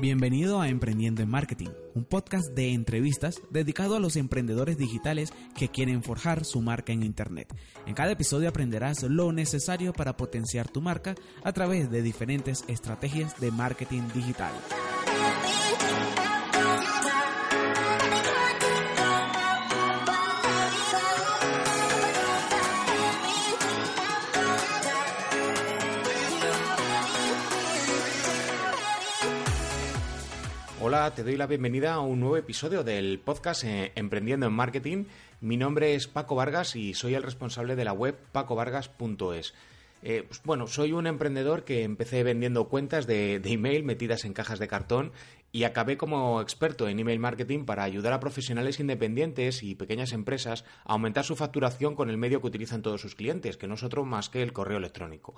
Bienvenido a Emprendiendo en Marketing, un podcast de entrevistas dedicado a los emprendedores digitales que quieren forjar su marca en Internet. En cada episodio aprenderás lo necesario para potenciar tu marca a través de diferentes estrategias de marketing digital. Hola, te doy la bienvenida a un nuevo episodio del podcast eh, Emprendiendo en Marketing. Mi nombre es Paco Vargas y soy el responsable de la web pacovargas.es. Eh, pues bueno, soy un emprendedor que empecé vendiendo cuentas de, de email metidas en cajas de cartón y acabé como experto en email marketing para ayudar a profesionales independientes y pequeñas empresas a aumentar su facturación con el medio que utilizan todos sus clientes, que no es otro más que el correo electrónico.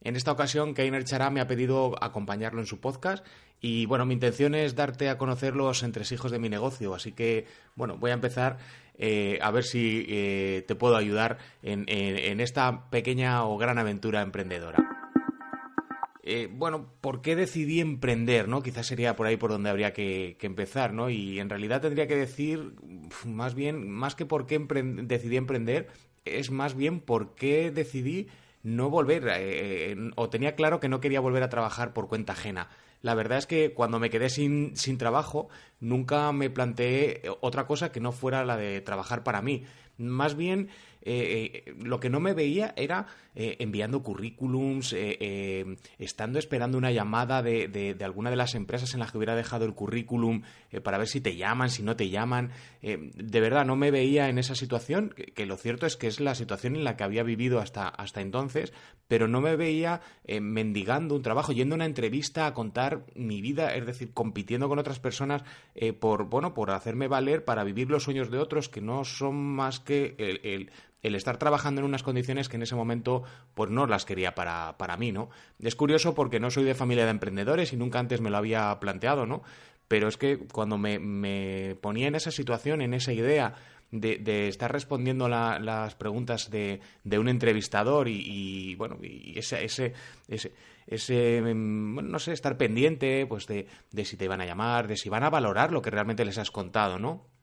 En esta ocasión, Keiner Chará me ha pedido acompañarlo en su podcast y bueno, mi intención es darte a conocer los entresijos de mi negocio, así que bueno, voy a empezar eh, a ver si eh, te puedo ayudar en, esta pequeña o gran aventura emprendedora. Eh, bueno, ¿por qué decidí emprender? ¿no? Quizás sería por ahí por donde habría que, que empezar, ¿no? Y en realidad tendría que decir, más bien, más que por qué decidí emprender, es más bien por qué decidí no volver, eh, o tenía claro que no quería volver a trabajar por cuenta ajena. La verdad es que cuando me quedé sin, sin trabajo, nunca me planteé otra cosa que no fuera la de trabajar para mí. Más bien, eh, eh, lo que no me veía era eh, enviando currículums, estando esperando una llamada de, de, alguna de las empresas en las que hubiera dejado el currículum para ver si te llaman, si no te llaman. de verdad, no me veía en esa situación, que, lo cierto es que es la situación en la que había vivido hasta, hasta entonces, pero no me veía mendigando un trabajo, yendo a una entrevista a contar mi vida, es decir, compitiendo con otras personas por, bueno, por hacerme valer para vivir los sueños de otros que no son más que el el estar trabajando en unas condiciones que en ese momento pues no las quería para, para mí, ¿no? Es curioso porque no soy de familia de emprendedores y nunca antes me lo había planteado, ¿no? Pero es que cuando me, me ponía en esa situación, en esa idea de, de estar respondiendo la, las preguntas de, de, un entrevistador y, bueno, y ese, ese, ese, ese, mm, no sé, estar pendiente pues de, de si te van a llamar, de si van a valorar lo que realmente les has contado, ¿no?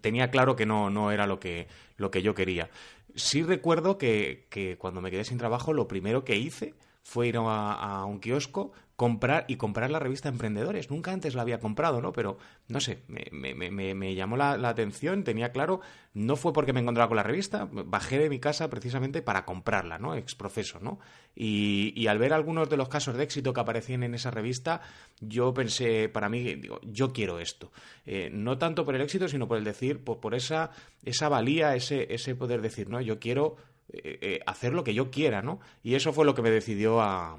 Tenía claro que no, no era lo que, lo que yo quería. Sí recuerdo que, que cuando me quedé sin trabajo, lo primero que hice fue ir a, un kiosco, comprar y comprar la revista Emprendedores. Nunca antes la había comprado, ¿no? Pero, no sé, me, llamó la, atención, tenía claro, no fue porque me encontraba con la revista, bajé de mi casa precisamente para comprarla, ¿no? Exprofeso, ¿no? Y, al ver algunos de los casos de éxito que aparecían en esa revista, yo pensé, para mí, digo, yo quiero esto. Eh, no tanto por el éxito, sino por el decir, por, por esa, esa valía, ese, ese poder decir, ¿no? Yo quiero eh, eh, hacer lo que yo quiera, ¿no? Y eso fue lo que me decidió a,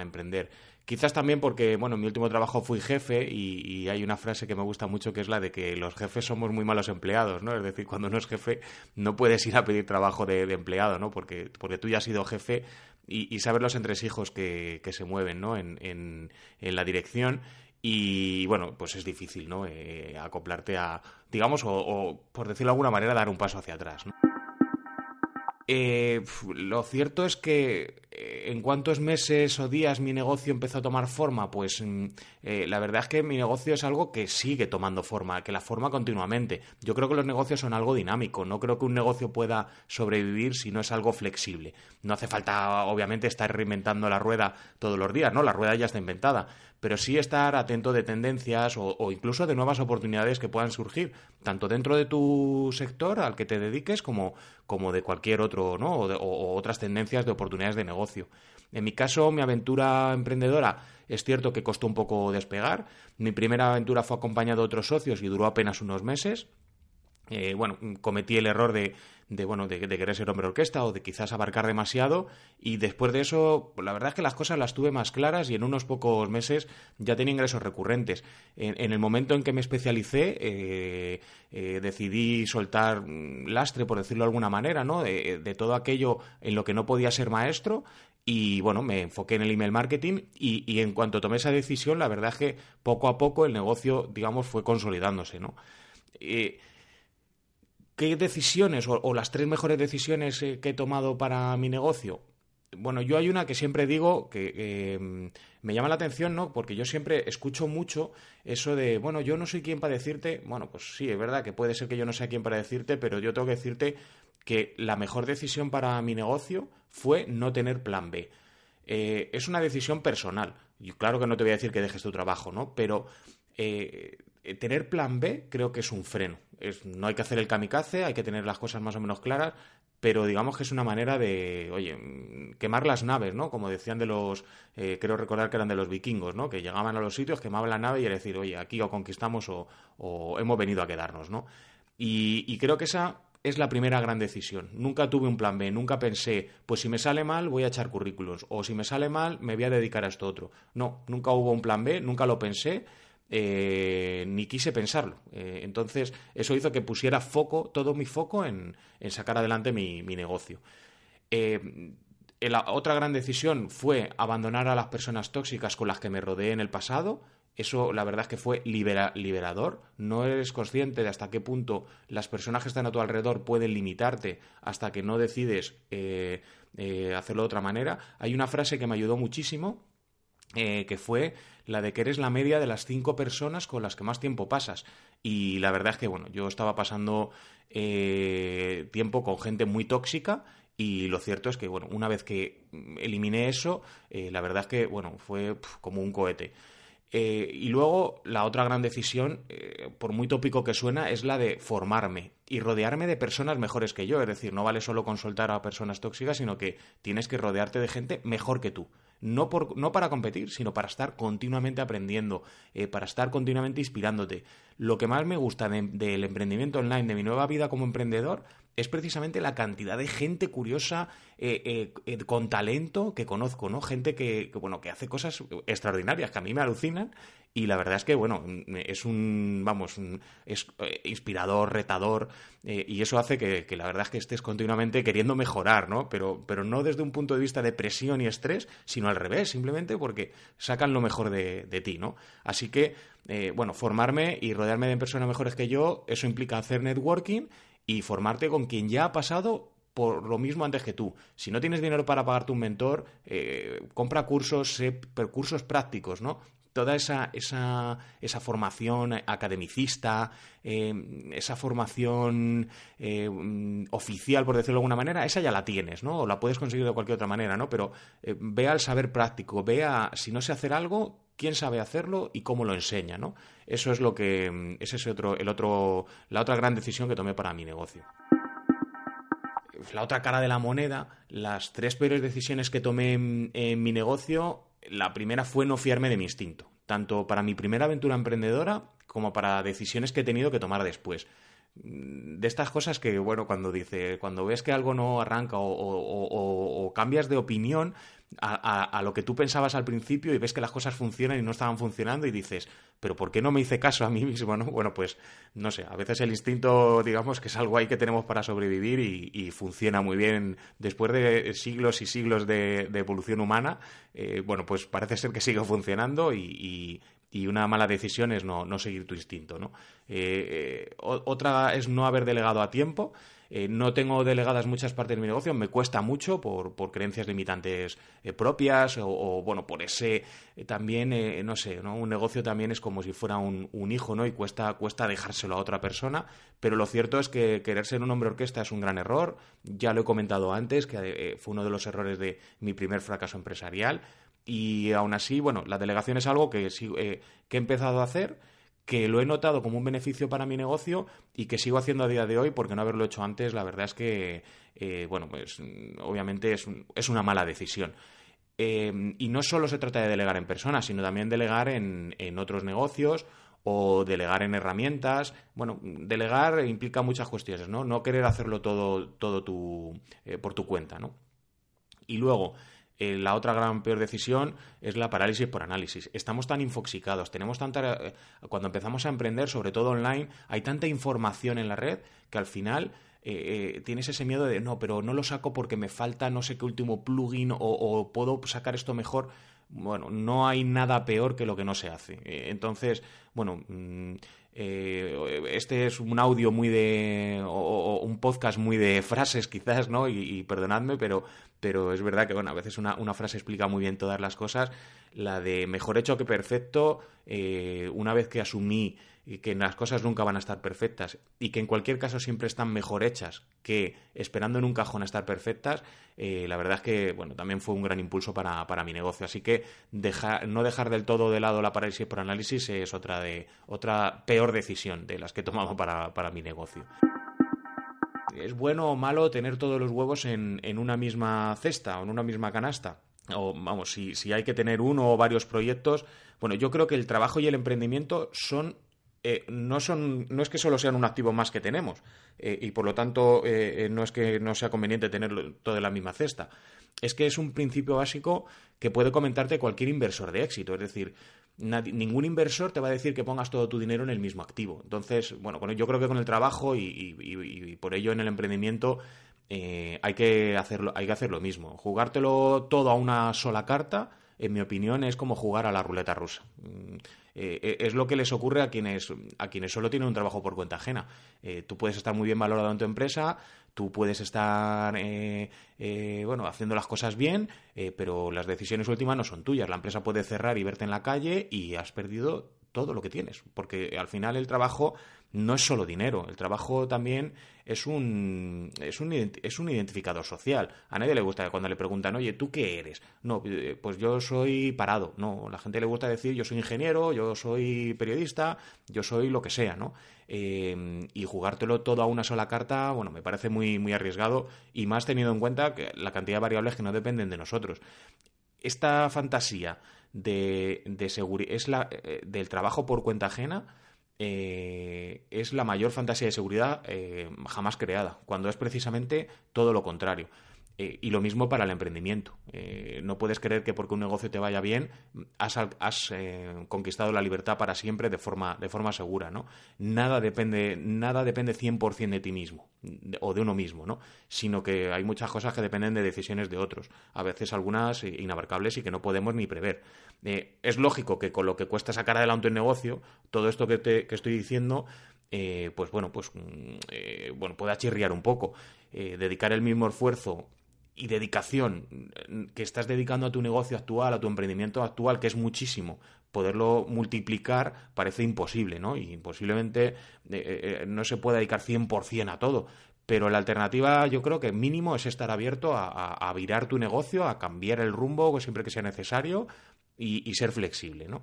emprender. Quizás también porque, bueno, en mi último trabajo fui jefe y, hay una frase que me gusta mucho que es la de que los jefes somos muy malos empleados, ¿no? Es decir, cuando uno es jefe no puedes ir a pedir trabajo de, empleado, ¿no? Porque, porque tú ya has sido jefe y, y sabes los entresijos que, que se mueven, ¿no? En, en, en la dirección y bueno, pues es difícil, ¿no? Eh, acoplarte a, digamos, o, o, por decirlo de alguna manera, dar un paso hacia atrás, ¿no? Eh, lo cierto es que eh, en cuántos meses o días mi negocio empezó a tomar forma, pues mm, eh, la verdad es que mi negocio es algo que sigue tomando forma, que la forma continuamente. Yo creo que los negocios son algo dinámico, no creo que un negocio pueda sobrevivir si no es algo flexible. No hace falta, obviamente, estar reinventando la rueda todos los días, ¿no? La rueda ya está inventada, pero sí estar atento de tendencias o, incluso de nuevas oportunidades que puedan surgir, tanto dentro de tu sector al que te dediques como, como de cualquier otro, ¿no? O, o, otras tendencias de oportunidades de negocio. En mi caso, mi aventura emprendedora es cierto que costó un poco despegar. Mi primera aventura fue acompañada de otros socios y duró apenas unos meses. Eh, bueno, cometí el error de, de bueno, de, querer ser hombre orquesta o de quizás abarcar demasiado y después de eso, la verdad es que las cosas las tuve más claras y en unos pocos meses ya tenía ingresos recurrentes. En, el momento en que me especialicé, eh, eh, decidí soltar lastre, por decirlo de alguna manera, ¿no? De, de todo aquello en lo que no podía ser maestro y bueno, me enfoqué en el email marketing y, y, en cuanto tomé esa decisión, la verdad es que poco a poco el negocio, digamos, fue consolidándose, ¿no? Eh, ¿Qué decisiones o, las tres mejores decisiones eh, que he tomado para mi negocio? Bueno, yo hay una que siempre digo que mm, me llama la atención, ¿no? Porque yo siempre escucho mucho eso de, bueno, yo no soy quien para decirte, bueno, pues sí, es verdad que puede ser que yo no sea quien para decirte, pero yo tengo que decirte que la mejor decisión para mi negocio fue no tener plan B. Eh, es una decisión personal. Y claro que no te voy a decir que dejes tu trabajo, ¿no? Pero eh, tener plan B creo que es un freno. no hay que hacer el kamikaze, hay que tener las cosas más o menos claras, pero digamos que es una manera de, oye, quemar las naves, ¿no? Como decían de los, eh, creo recordar que eran de los vikingos, ¿no? Que llegaban a los sitios, quemaban la nave y era decir, oye, aquí o conquistamos o, hemos venido a quedarnos, ¿no? y creo que esa es la primera gran decisión. Nunca tuve un plan B, nunca pensé, pues si me sale mal voy a echar currículos, o si me sale mal me voy a dedicar a esto otro. No, nunca hubo un plan B, nunca lo pensé, eh, ni quise pensarlo. Eh, entonces, eso hizo que pusiera foco, todo mi foco en, sacar adelante mi, negocio. Eh, la otra gran decisión fue abandonar a las personas tóxicas con las que me rodeé en el pasado eso la verdad es que fue liberador. No eres consciente de hasta qué punto las personas que están a tu alrededor pueden limitarte hasta que no decides hacerlo de otra manera. Hay una frase que me ayudó muchísimo, eh, que fue la de que eres la media de las cinco personas con las que más tiempo pasas. Y la verdad es que, bueno, yo estaba pasando tiempo con gente muy tóxica y lo cierto es que, bueno, una vez que eliminé eso, la verdad es que, bueno, fue como un cohete. Eh, y luego la otra gran decisión, eh, por muy tópico que suena, es la de formarme y rodearme de personas mejores que yo. Es decir, no vale solo consultar a personas tóxicas, sino que tienes que rodearte de gente mejor que tú. No, por, no para competir, sino para estar continuamente aprendiendo, eh, para estar continuamente inspirándote. Lo que más me gusta del emprendimiento online, de mi nueva vida como emprendedor, es precisamente la cantidad de gente curiosa eh, eh, eh, con talento que conozco, ¿no? Gente que, bueno, que hace cosas extraordinarias que a mí me alucinan y la verdad es que, bueno, es un, vamos, es inspirador, retador y eso hace que, la verdad es que estés continuamente queriendo mejorar, ¿no? Pero, pero no desde un punto de vista de presión y estrés, sino al revés, simplemente porque sacan lo mejor de, de ti, ¿no? Así que, bueno, formarme y rodearme de personas mejores que yo, eso implica hacer networking y formarte con quien ya ha pasado por lo mismo antes que tú. Si no tienes dinero para pagarte un mentor, eh, compra cursos, cursos prácticos, ¿no? Toda esa, esa, esa formación academicista, eh, esa formación eh, oficial, por decirlo de alguna manera, esa ya la tienes, ¿no? O la puedes conseguir de cualquier otra manera, ¿no? Pero ve al saber práctico, ve a, si no sé hacer algo, quién sabe hacerlo y cómo lo enseña, ¿no? Eso es lo que mm, ese es otro el otro la otra gran decisión que tomé para mi negocio. La otra cara de la moneda, las tres peores decisiones que tomé en, mi negocio, la primera fue no fiarme de mi instinto, tanto para mi primera aventura emprendedora como para decisiones que he tenido que tomar después de estas cosas que, bueno, cuando dice, cuando ves que algo no arranca o, cambias de opinión, a, lo que tú pensabas al principio y ves que las cosas funcionan y no estaban funcionando y dices, pero ¿por qué no me hice caso a mí mismo? ¿no? Bueno, pues no sé, a veces el instinto, digamos, que es algo ahí que tenemos para sobrevivir y, funciona muy bien después de siglos y siglos de, evolución humana. Eh, bueno, pues parece ser que sigue funcionando y, una mala decisión es no, no seguir tu instinto. ¿no? Eh, eh, otra es no haber delegado a tiempo. Eh, no tengo delegadas muchas partes de mi negocio, me cuesta mucho por, por creencias limitantes propias o, bueno, por ese también, no sé, ¿no? un negocio también es como si fuera un, un, hijo, ¿no? Y cuesta, cuesta dejárselo a otra persona, pero lo cierto es que querer ser un hombre orquesta es un gran error, ya lo he comentado antes, que fue uno de los errores de mi primer fracaso empresarial, y aún así, bueno, la delegación es algo que, que he empezado a hacer, que lo he notado como un beneficio para mi negocio y que sigo haciendo a día de hoy porque no haberlo hecho antes, la verdad es que, eh, bueno, pues obviamente es, es una mala decisión. Eh, y no solo se trata de delegar en personas, sino también delegar en, en otros negocios o delegar en herramientas. Bueno, delegar implica muchas cuestiones, ¿no? No querer hacerlo todo, todo tu, eh, por tu cuenta, ¿no? Y luego, eh, la otra gran peor decisión es la parálisis por análisis. Estamos tan infoxicados, tenemos tanta... Eh, cuando empezamos a emprender, sobre todo online, hay tanta información en la red que al final tienes ese miedo de no, pero no lo saco porque me falta no sé qué último plugin o puedo sacar esto mejor bueno, no hay nada peor que lo que no se hace. Eh, entonces, bueno, mm, eh, este es un audio muy de. O, un podcast muy de frases, quizás, ¿no? Y, perdonadme, pero, pero es verdad que, bueno, a veces una, una, frase explica muy bien todas las cosas. La de mejor hecho que perfecto, eh, una vez que asumí y que las cosas nunca van a estar perfectas y que en cualquier caso siempre están mejor hechas que esperando en un cajón a estar perfectas, eh, la verdad es que bueno, también fue un gran impulso para, mi negocio. Así que no dejar del todo de lado la parálisis por análisis es otra, de, otra peor decisión de las que he tomado para, mi negocio. ¿Es bueno o malo tener todos los huevos en, en una misma cesta o en una misma canasta? o vamos, si, si, hay que tener uno o varios proyectos, bueno, yo creo que el trabajo y el emprendimiento son eh, no, son, no es que solo sean un activo más que tenemos eh, y por lo tanto eh, no es que no sea conveniente tenerlo todo en la misma cesta. Es que es un principio básico que puede comentarte cualquier inversor de éxito. Es decir, ningún inversor te va a decir que pongas todo tu dinero en el mismo activo. Entonces, bueno, yo creo que con el trabajo y, por ello en el emprendimiento hay, que hacerlo, hay que hacer lo mismo. Jugártelo todo a una sola carta, en mi opinión, es como jugar a la ruleta rusa. Mm, eh, eh, es lo que les ocurre a quienes, a quienes solo tienen un trabajo por cuenta ajena. Eh, tú puedes estar muy bien valorado en tu empresa, tú puedes estar bueno, haciendo las cosas bien, pero las decisiones últimas no son tuyas. La empresa puede cerrar y verte en la calle y has perdido todo lo que tienes, porque al final el trabajo no es solo dinero, el trabajo también es un, es un, es un identificador social. A nadie le gusta cuando le preguntan, oye, ¿tú qué eres? No, eh, pues yo soy parado. No, la gente le gusta decir, yo soy ingeniero, yo soy periodista, yo soy lo que sea, ¿no? Eh, y jugártelo todo a una sola carta, bueno, me parece muy, muy arriesgado y más teniendo en cuenta que la cantidad de variables que no dependen de nosotros. Esta fantasía de, de es la, eh, del trabajo por cuenta ajena eh, es la mayor fantasía de seguridad eh, jamás creada, cuando es precisamente todo lo contrario. Eh, y lo mismo para el emprendimiento. no puedes creer que porque un negocio te vaya bien has, conquistado la libertad para siempre de forma, de forma segura. ¿no? Nada depende, nada depende 100% de ti mismo o de uno mismo, ¿no? sino que hay muchas cosas que dependen de decisiones de otros, a veces algunas inabarcables y que no podemos ni prever. Eh, es lógico que con lo que cuesta sacar adelante un negocio, todo esto que, te, que estoy diciendo, eh, pues bueno, pues mm, eh, bueno, pueda chirriar un poco. dedicar el mismo esfuerzo y dedicación que estás dedicando a tu negocio actual, a tu emprendimiento actual, que es muchísimo, poderlo multiplicar parece imposible, ¿no? Y posiblemente no se pueda dedicar 100% a todo. Pero la alternativa yo creo que mínimo es estar abierto a, virar tu negocio, a cambiar el rumbo siempre que sea necesario, y, ser flexible, ¿no?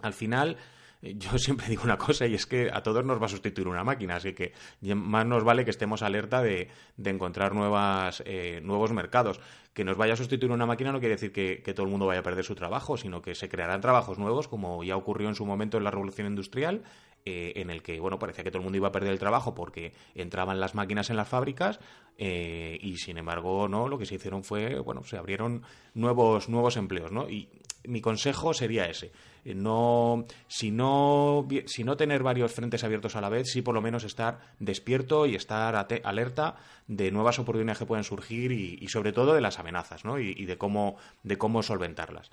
Al final, yo siempre digo una cosa y es que a todos nos va a sustituir una máquina, así que más nos vale que estemos alerta de, encontrar nuevas, eh, nuevos mercados. Que nos vaya a sustituir una máquina no quiere decir que, todo el mundo vaya a perder su trabajo, sino que se crearán trabajos nuevos, como ya ocurrió en su momento en la revolución industrial, eh, en el que bueno parecía que todo el mundo iba a perder el trabajo porque entraban las máquinas en las fábricas eh, y sin embargo no lo que se hicieron fue bueno se abrieron nuevos nuevos empleos no y mi consejo sería ese eh, no si no si no tener varios frentes abiertos a la vez sí por lo menos estar despierto y estar alerta de nuevas oportunidades que pueden surgir y, sobre todo de las amenazas ¿no? y, de cómo de cómo solventarlas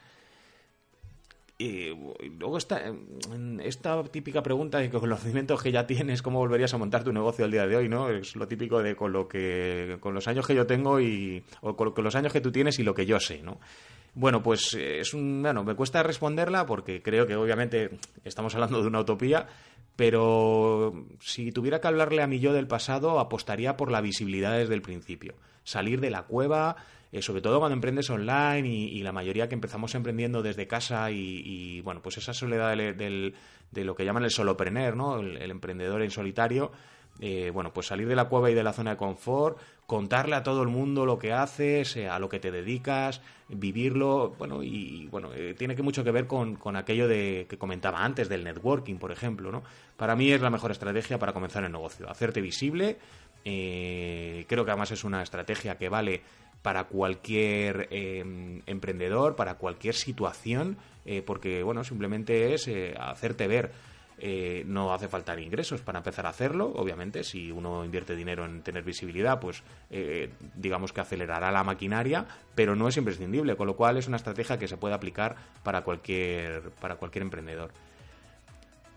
y luego está esta típica pregunta de conocimientos que ya tienes, ¿cómo volverías a montar tu negocio el día de hoy? ¿no? Es lo típico de con lo que con los años que yo tengo y o con, los años que tú tienes y lo que yo sé, ¿no? Bueno, pues es un bueno, me cuesta responderla porque creo que obviamente estamos hablando de una utopía, pero si tuviera que hablarle a mi yo del pasado, apostaría por la visibilidad desde el principio, salir de la cueva, eh, sobre todo cuando emprendes online y, la mayoría que empezamos emprendiendo desde casa y, bueno, pues esa soledad de lo que llaman el solopreneur, ¿no? El, emprendedor en solitario, eh, bueno, pues salir de la cueva y de la zona de confort, contarle a todo el mundo lo que haces, eh, a lo que te dedicas, vivirlo, bueno, y bueno, eh, tiene que mucho que ver con, con, aquello de que comentaba antes del networking, por ejemplo, ¿no? Para mí es la mejor estrategia para comenzar el negocio, hacerte visible, creo que además es una estrategia que vale para cualquier em, emprendedor, para cualquier situación, porque, bueno, simplemente es hacerte ver eh, no hace falta ingresos para empezar a hacerlo, obviamente, si uno invierte dinero en tener visibilidad, pues eh, digamos que acelerará la maquinaria, pero no es imprescindible, con lo cual es una estrategia que se puede aplicar para cualquier, para cualquier emprendedor.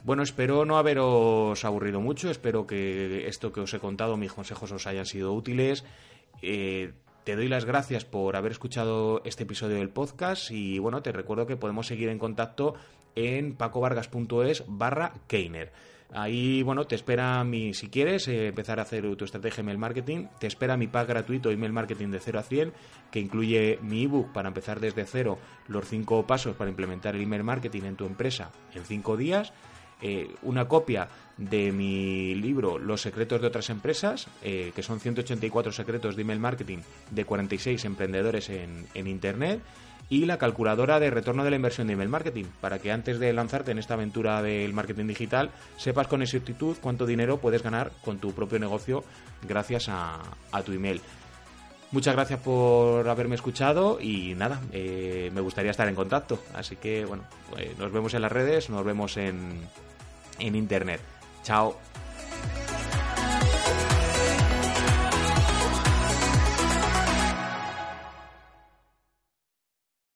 Bueno, espero no haberos aburrido mucho, espero que esto que os he contado, mis consejos os hayan sido útiles. Eh, te doy las gracias por haber escuchado este episodio del podcast y bueno, te recuerdo que podemos seguir en contacto en pacovargas.es barra Keiner. Ahí, bueno, te espera mi, si quieres eh, empezar a hacer tu estrategia email marketing, te espera mi pack gratuito email marketing de 0 a 100, que incluye mi ebook para empezar desde cero, los 5 pasos para implementar el email marketing en tu empresa en 5 días, eh, una copia de mi libro Los secretos de otras empresas, eh, que son 184 secretos de email marketing de 46 emprendedores en, Internet, y la calculadora de retorno de la inversión de email marketing, para que antes de lanzarte en esta aventura del marketing digital sepas con exactitud cuánto dinero puedes ganar con tu propio negocio gracias a, tu email. Muchas gracias por haberme escuchado y nada, eh, me gustaría estar en contacto. Así que bueno, nos vemos en las redes, nos vemos en, en internet. Chao.